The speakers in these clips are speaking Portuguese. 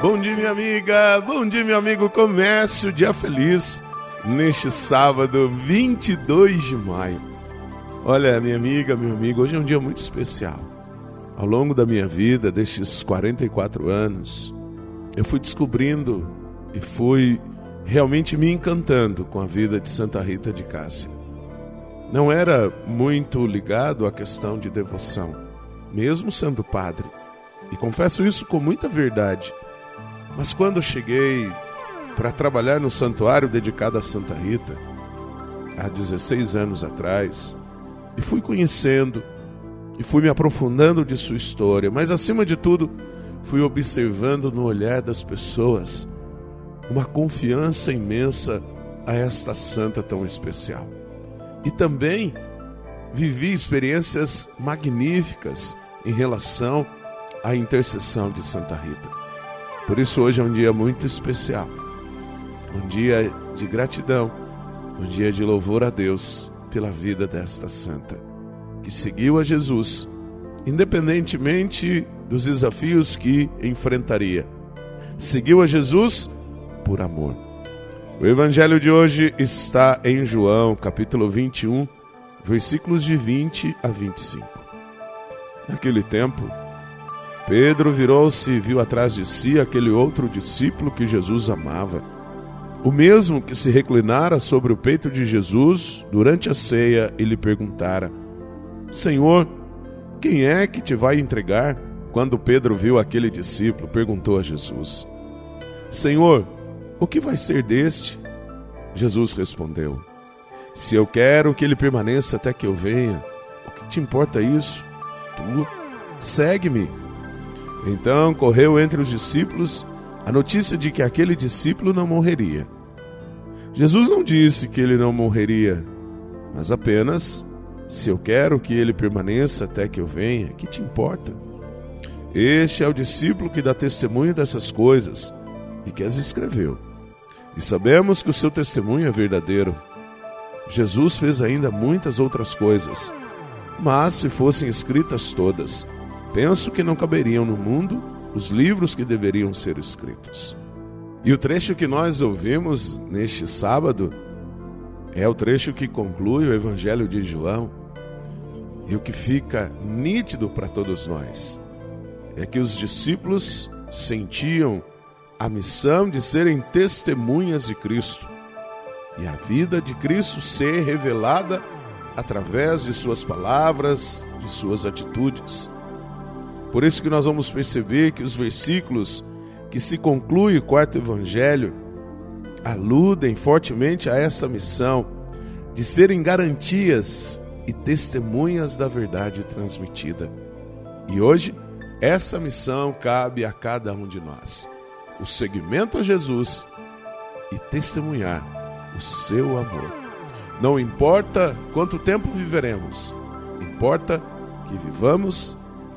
Bom dia, minha amiga. Bom dia, meu amigo. Comece o dia feliz neste sábado, 22 de maio. Olha, minha amiga, meu amigo, hoje é um dia muito especial. Ao longo da minha vida, destes 44 anos, eu fui descobrindo e fui realmente me encantando com a vida de Santa Rita de Cássia. Não era muito ligado à questão de devoção, mesmo sendo padre. E confesso isso com muita verdade. Mas quando cheguei para trabalhar no santuário dedicado a Santa Rita, há 16 anos atrás, e fui conhecendo e fui me aprofundando de sua história, mas acima de tudo, fui observando no olhar das pessoas uma confiança imensa a esta santa tão especial. E também vivi experiências magníficas em relação à intercessão de Santa Rita. Por isso hoje é um dia muito especial. Um dia de gratidão, um dia de louvor a Deus pela vida desta santa, que seguiu a Jesus, independentemente dos desafios que enfrentaria. Seguiu a Jesus por amor. O evangelho de hoje está em João, capítulo 21, versículos de 20 a 25. Naquele tempo, Pedro virou-se e viu atrás de si aquele outro discípulo que Jesus amava, o mesmo que se reclinara sobre o peito de Jesus durante a ceia e lhe perguntara: Senhor, quem é que te vai entregar? Quando Pedro viu aquele discípulo, perguntou a Jesus: Senhor, o que vai ser deste? Jesus respondeu: Se eu quero que ele permaneça até que eu venha, o que te importa isso? Tu segue-me. Então correu entre os discípulos a notícia de que aquele discípulo não morreria. Jesus não disse que ele não morreria, mas apenas: Se eu quero que ele permaneça até que eu venha, que te importa? Este é o discípulo que dá testemunho dessas coisas e que as escreveu. E sabemos que o seu testemunho é verdadeiro. Jesus fez ainda muitas outras coisas, mas se fossem escritas todas, penso que não caberiam no mundo os livros que deveriam ser escritos. E o trecho que nós ouvimos neste sábado é o trecho que conclui o Evangelho de João. E o que fica nítido para todos nós é que os discípulos sentiam a missão de serem testemunhas de Cristo e a vida de Cristo ser revelada através de suas palavras, de suas atitudes. Por isso que nós vamos perceber que os versículos que se conclui o quarto evangelho aludem fortemente a essa missão de serem garantias e testemunhas da verdade transmitida. E hoje, essa missão cabe a cada um de nós o seguimento a Jesus e testemunhar o seu amor. Não importa quanto tempo viveremos, importa que vivamos,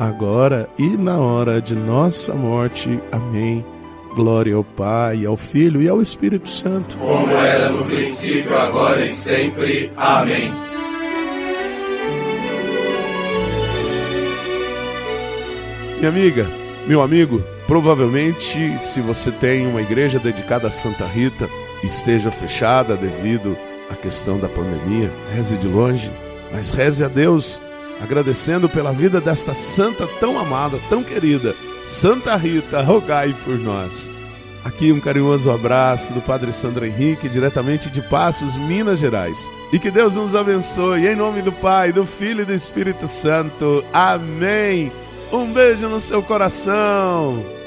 agora e na hora de nossa morte. Amém. Glória ao Pai, ao Filho e ao Espírito Santo. Como era no princípio, agora e sempre. Amém. Minha amiga, meu amigo, Provavelmente, se você tem uma igreja dedicada a Santa Rita, esteja fechada devido à questão da pandemia, reze de longe, mas reze a Deus, agradecendo pela vida desta santa tão amada, tão querida, Santa Rita, rogai por nós. Aqui um carinhoso abraço do Padre Sandro Henrique, diretamente de Passos, Minas Gerais. E que Deus nos abençoe, em nome do Pai, do Filho e do Espírito Santo. Amém. Um beijo no seu coração.